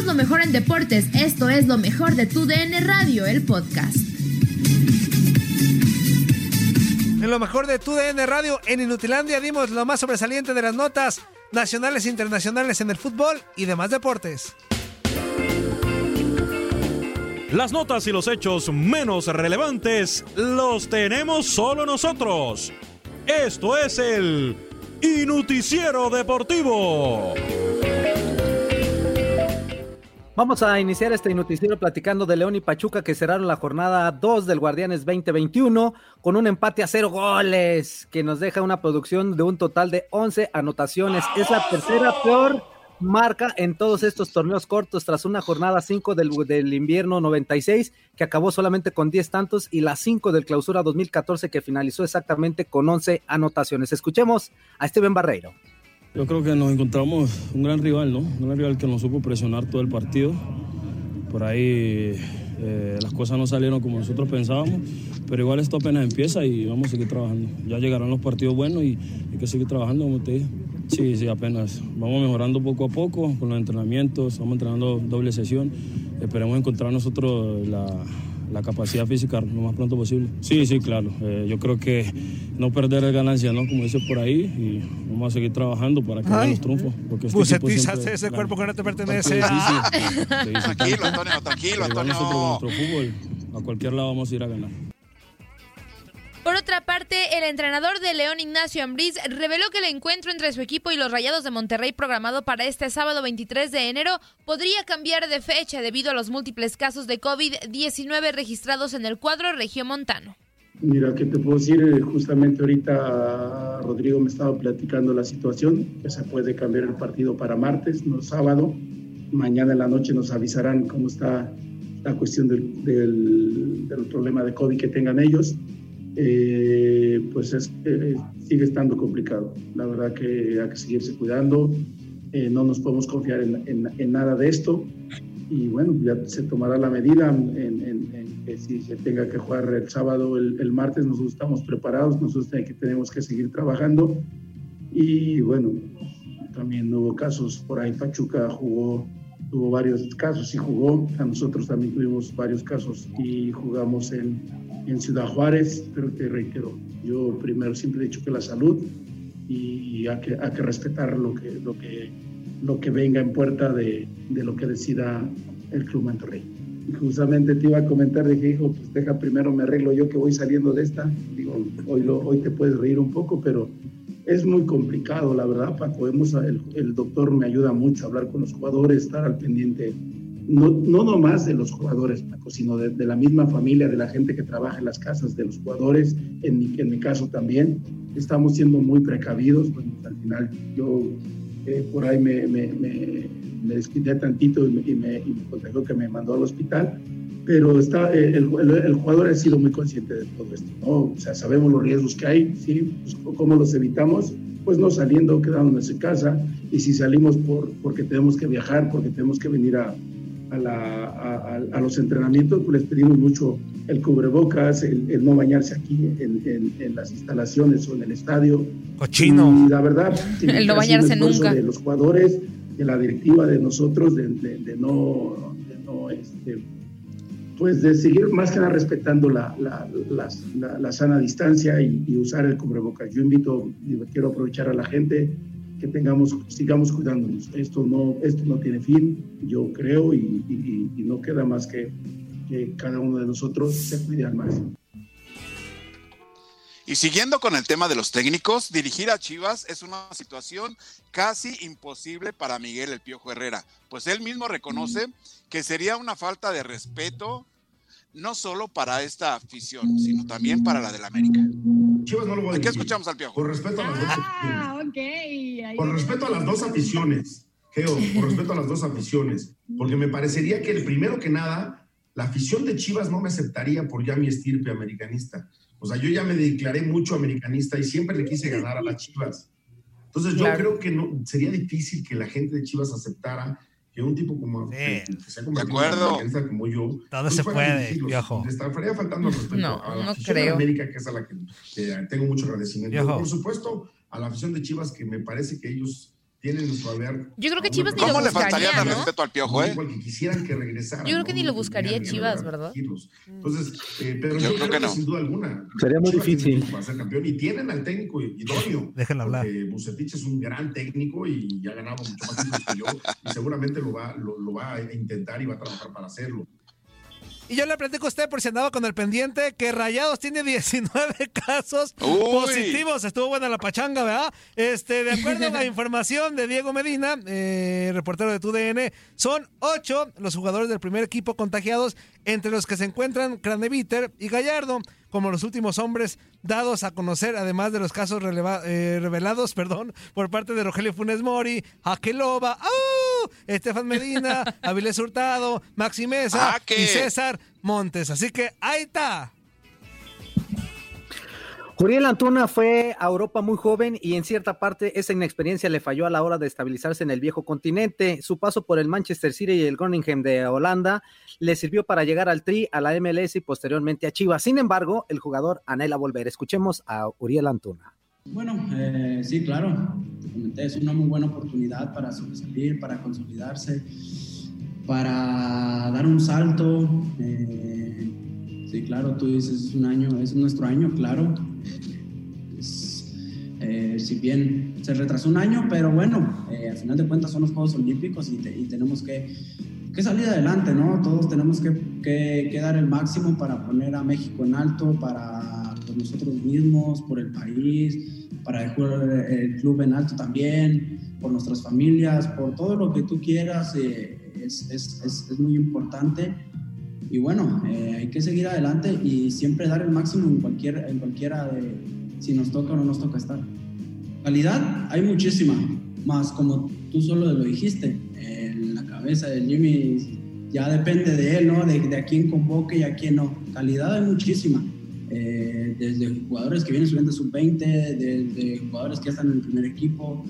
Somos lo mejor en deportes. Esto es lo mejor de tu DN Radio, el podcast. En lo mejor de tu DN Radio, en Inutilandia dimos lo más sobresaliente de las notas nacionales e internacionales en el fútbol y demás deportes. Las notas y los hechos menos relevantes los tenemos solo nosotros. Esto es el Inuticiero Deportivo. Vamos a iniciar este noticiero platicando de León y Pachuca que cerraron la jornada 2 del Guardianes 2021 con un empate a cero goles que nos deja una producción de un total de 11 anotaciones. Es la tercera peor marca en todos estos torneos cortos tras una jornada 5 del, invierno 96 que acabó solamente con 10 tantos y la 5 del clausura 2014 que finalizó exactamente con 11 anotaciones. Escuchemos a Steven Barreiro. Yo creo que nos encontramos un gran rival, ¿no? Un gran rival que nos supo presionar todo el partido. Por ahí eh, las cosas no salieron como nosotros pensábamos, pero igual esto apenas empieza y vamos a seguir trabajando. Ya llegarán los partidos buenos y hay que seguir trabajando, como te dije. Sí, sí, apenas. Vamos mejorando poco a poco con los entrenamientos, vamos entrenando doble sesión. Esperemos encontrar nosotros la, la capacidad física lo más pronto posible. Sí, sí, claro. Eh, yo creo que no perder el ganancia, ¿no? Como dice por ahí, y vamos a seguir trabajando para que los triunfos. Porque este Bucetizaste equipo siempre ese cuerpo que no te pertenece. Sí, sí. Ah. Sí, sí, Tranquilo, Antonio, tranquilo, Antonio. Nosotros nuestro fútbol, a cualquier lado vamos a ir a ganar. Por otra parte, el entrenador de León Ignacio Ambriz reveló que el encuentro entre su equipo y los Rayados de Monterrey programado para este sábado 23 de enero podría cambiar de fecha debido a los múltiples casos de COVID-19 registrados en el cuadro regiomontano. Mira, ¿qué te puedo decir? Eh, Justamente ahorita Rodrigo me estaba platicando la situación, que se puede cambiar el partido para martes, no sábado. Mañana en la noche nos avisarán cómo está la cuestión del, del- del problema de COVID que tengan ellos. Eh, pues es, eh, sigue estando complicado. La verdad que hay que seguirse cuidando. Eh, no nos podemos confiar en, nada de esto. Y bueno, ya se tomará la medida en, que si se tenga que jugar el sábado, el, el martes, nosotros estamos preparados, nosotros que tenemos que seguir trabajando. Y bueno, también hubo casos por ahí, Pachuca jugó, tuvo varios casos y jugó, a nosotros también tuvimos varios casos y jugamos en, en Ciudad Juárez, pero te reitero, yo primero siempre he dicho que la salud y hay que, hay que respetar lo que, lo, que, lo que venga en puerta de, de lo que decida el Club Monterrey. Justamente te iba a comentar, dije, hijo, pues deja primero me arreglo yo que voy saliendo de esta. Digo, hoy, lo, hoy te puedes reír un poco, pero es muy complicado, la verdad, Paco. Hemos, el, el, doctor me ayuda mucho a hablar con los jugadores, estar al pendiente, no, no nomás de los jugadores, Paco, sino de, de, la misma familia, de la gente que trabaja en las casas de los jugadores, en mi, en mi caso también. Estamos siendo muy precavidos, bueno, al final yo eh, por ahí me, me, me, me, tantito y me, y y me contagió que me mandó al hospital, pero está, el, el, el, jugador ha sido muy consciente de todo esto, ¿no? O sea, sabemos los riesgos que hay, ¿sí? Pues, ¿Cómo los evitamos? Pues no saliendo, quedándonos en casa, y si salimos por, porque tenemos que viajar, porque tenemos que venir a, a, la, a, a los entrenamientos, pues les pedimos mucho el cubrebocas, el, el no bañarse aquí en, en, en, las instalaciones o en el estadio. Cochino. Y la verdad, el no bañarse nunca. De los jugadores, de la directiva, de nosotros, de, de, de no, de no este, pues de seguir más que nada respetando la, la, la, la sana distancia y, y, usar el cubrebocas. Yo invito, quiero aprovechar a la gente que tengamos, sigamos cuidándonos. Esto no, esto no tiene fin, yo creo, y, y, y no queda más que, que cada uno de nosotros se cuide al máximo. Y siguiendo con el tema de los técnicos, dirigir a Chivas es una situación casi imposible para Miguel El Piojo Herrera, pues él mismo reconoce que sería una falta de respeto no solo para esta afición, sino también para la del América. Chivas no lo voy a ¿Qué escuchamos al Piojo? Con respeto a las dos ah, okay. Con respeto a las dos aficiones, Geo, con respeto a las dos aficiones, porque me parecería que el primero que nada, la afición de Chivas no me aceptaría por ya mi estirpe americanista. O sea, yo ya me declaré mucho americanista y siempre le quise ganar a las Chivas. Entonces yo claro. creo que no sería difícil que la gente de Chivas aceptara que un tipo como sí. que, que se ha convertido en americanista como yo, todo pues se puede, viejo. Le estaría faltando al respeto no, a la no afición creo. de América, que es a la que, que tengo mucho agradecimiento. Viejo. Por supuesto, a la afición de Chivas, que me parece que ellos tienen en su haber. Yo creo que Chivas ni lo ¿Cómo le buscaría, faltaría ¿no? respeto al Piojo, eh? Igual que quisieran que regresara. Yo creo que ni lo buscaría Chivas, ¿verdad? dirigirlos. Entonces, eh, pero Yo yo, creo creo, que que, no. sin duda alguna. Sería muy Chivas difícil. Para ser campeón y tienen al técnico idóneo. Déjenlo hablar. Bucetich es un gran técnico y ya ha ganado mucho más que yo y seguramente lo va, lo, lo va a intentar y va a trabajar para hacerlo. Y yo le platico a usted, por si andaba con el pendiente, que Rayados tiene 19 casos Uy. positivos. Estuvo buena la pachanga, ¿verdad? Este, de acuerdo a la información de Diego Medina, eh, reportero de TUDN, son ocho los jugadores del primer equipo contagiados, entre los que se encuentran Craneviter y Gallardo, como los últimos hombres dados a conocer, además de los casos releva- eh, revelados perdón, por parte de Rogelio Funes Mori, Jaqueloba, ¡au! Estefan Medina, Avilés Hurtado, Maxi Mesa Jaque. y César Montes. Así que ahí está. Juriel Antuna fue a Europa muy joven y en cierta parte esa inexperiencia le falló a la hora de estabilizarse en el viejo continente. Su paso por el Manchester City y el Groningen de Holanda le sirvió para llegar al Tri, a la MLS y posteriormente a Chivas. Sin embargo, el jugador anhela volver. Escuchemos a Uriel Antuna. Bueno, eh, sí, claro. Es una muy buena oportunidad para sobresalir, para consolidarse, para dar un salto. Eh, sí, claro, tú dices, es un año, es nuestro año, claro. Es, eh, si bien se retrasó un año, pero bueno, eh, al final de cuentas son los Juegos Olímpicos y, te- y tenemos que, que salir adelante, ¿no? Todos tenemos que, que- que dar el máximo para poner a México en alto, para por nosotros mismos, por el país, para el, el club en alto también, por nuestras familias, por todo lo que tú quieras, eh, es, es- es- es muy importante. Y bueno, eh, hay que seguir adelante y siempre dar el máximo en, cualquier, en cualquiera de si nos toca o no nos toca estar. Calidad hay muchísima, más como tú solo lo dijiste, en la cabeza de Jimmy ya depende de él, ¿no? De, de a quién convoque y a quién no. Calidad hay muchísima, eh, desde jugadores que vienen subiendo sub-20, desde jugadores que ya están en el primer equipo.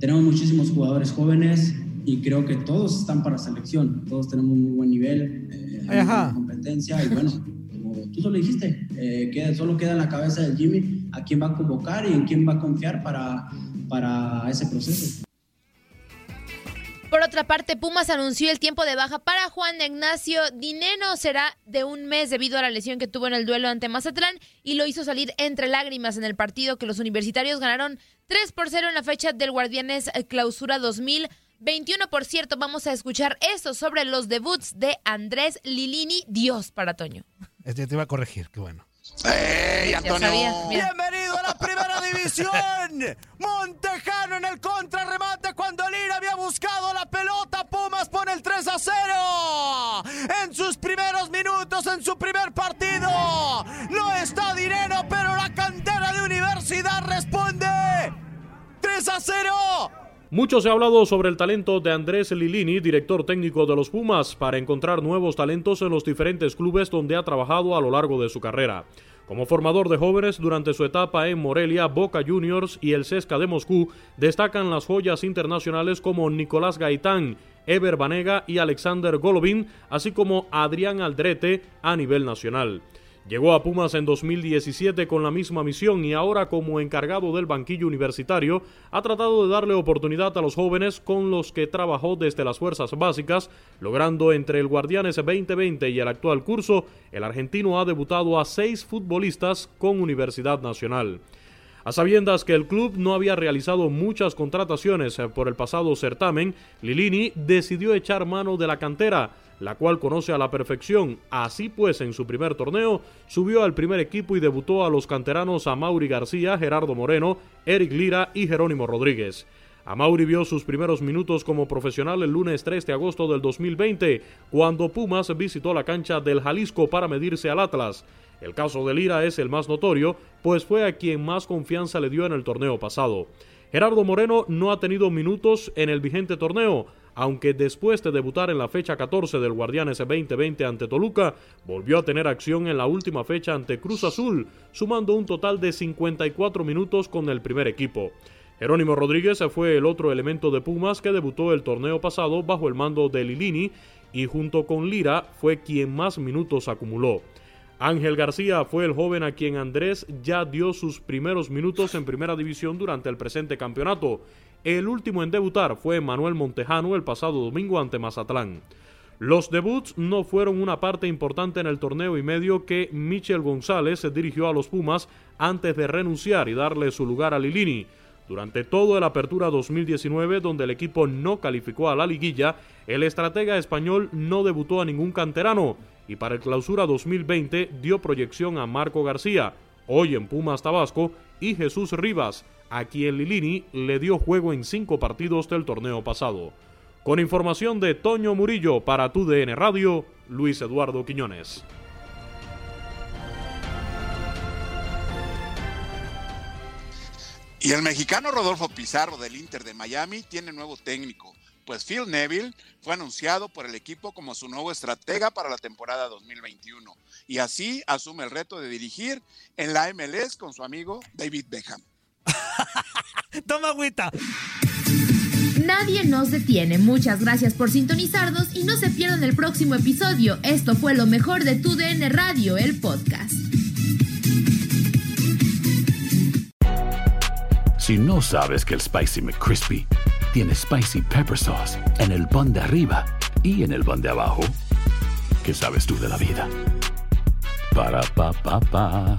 Tenemos muchísimos jugadores jóvenes y creo que todos están para selección, todos tenemos muy buen nivel, eh, hay Ajá. buena competencia y bueno, como tú solo dijiste, eh, queda, solo queda en la cabeza de Jimmy a quién va a convocar y en quién va a confiar para, para ese proceso. Por otra parte, Pumas anunció el tiempo de baja para Juan Ignacio Dineno. Será de un mes debido a la lesión que tuvo en el duelo ante Mazatlán y lo hizo salir entre lágrimas en el partido que los universitarios ganaron 3 por 0 en la fecha del Guardianes Clausura 2021. Por cierto, vamos a escuchar esto sobre los debuts de Andrés Lilini. Dios para Toño. Este te iba a corregir, qué bueno. ¡Ey, Antonio! Bienvenido a la primera división. Montejano en el había buscado la pelota. Pumas pone el 3 a 0. En sus primeros minutos, en su primer partido. No está dinero, pero la cantera de universidad responde. 3 a 0. Mucho se ha hablado sobre el talento de Andrés Lilini, director técnico de los Pumas, para encontrar nuevos talentos en los diferentes clubes donde ha trabajado a lo largo de su carrera. Como formador de jóvenes durante su etapa en Morelia, Boca Juniors y el Cesca de Moscú, destacan las joyas internacionales como Nicolás Gaitán, Ever Banega y Alexander Golovin, así como Adrián Aldrete a nivel nacional. Llegó a Pumas en 2017 con la misma misión y ahora como encargado del banquillo universitario ha tratado de darle oportunidad a los jóvenes con los que trabajó desde las fuerzas básicas, logrando entre el Guardianes 2020 y el actual curso, el argentino ha debutado a seis futbolistas con Universidad Nacional. A sabiendas que el club no había realizado muchas contrataciones por el pasado certamen, Lilini decidió echar mano de la cantera, la cual conoce a la perfección. Así pues, en su primer torneo, subió al primer equipo y debutó a los canteranos a Mauri García, Gerardo Moreno, Eric Lira y Jerónimo Rodríguez. Amauri vio sus primeros minutos como profesional el lunes 3 de agosto del 2020, cuando Pumas visitó la cancha del Jalisco para medirse al Atlas. El caso de Lira es el más notorio, pues fue a quien más confianza le dio en el torneo pasado. Gerardo Moreno no ha tenido minutos en el vigente torneo, aunque después de debutar en la fecha 14 del Guardianes 2020 ante Toluca, volvió a tener acción en la última fecha ante Cruz Azul, sumando un total de 54 minutos con el primer equipo. Jerónimo Rodríguez fue el otro elemento de Pumas que debutó el torneo pasado bajo el mando de Lilini y junto con Lira fue quien más minutos acumuló. Ángel García fue el joven a quien Andrés ya dio sus primeros minutos en primera división durante el presente campeonato el último en debutar fue Manuel Montejano el pasado domingo ante Mazatlán. Los debuts no fueron una parte importante en el torneo y medio que Michel González dirigió a los Pumas antes de renunciar y darle su lugar a Lilini. Durante toda la apertura 2019, donde el equipo no calificó a la liguilla, el estratega español no debutó a ningún canterano y para el clausura 2020 dio proyección a Marco García, hoy en Pumas Tabasco, y Jesús Rivas, a quien Lilini le dio juego en cinco partidos del torneo pasado. Con información de Toño Murillo para tu DN Radio, Luis Eduardo Quiñones. Y el mexicano Rodolfo Pizarro del Inter de Miami tiene nuevo técnico, pues Phil Neville fue anunciado por el equipo como su nuevo estratega para la temporada 2021 y así asume el reto de dirigir en la MLS con su amigo David Beckham. Toma agüita. Nadie nos detiene. Muchas gracias por sintonizarnos y no se pierdan el próximo episodio. Esto fue lo mejor de Tu DN Radio, el podcast. Si no sabes que el Spicy McCrispy tiene Spicy Pepper Sauce en el pan de arriba y en el pan de abajo, ¿qué sabes tú de la vida? Para, pa, pa, pa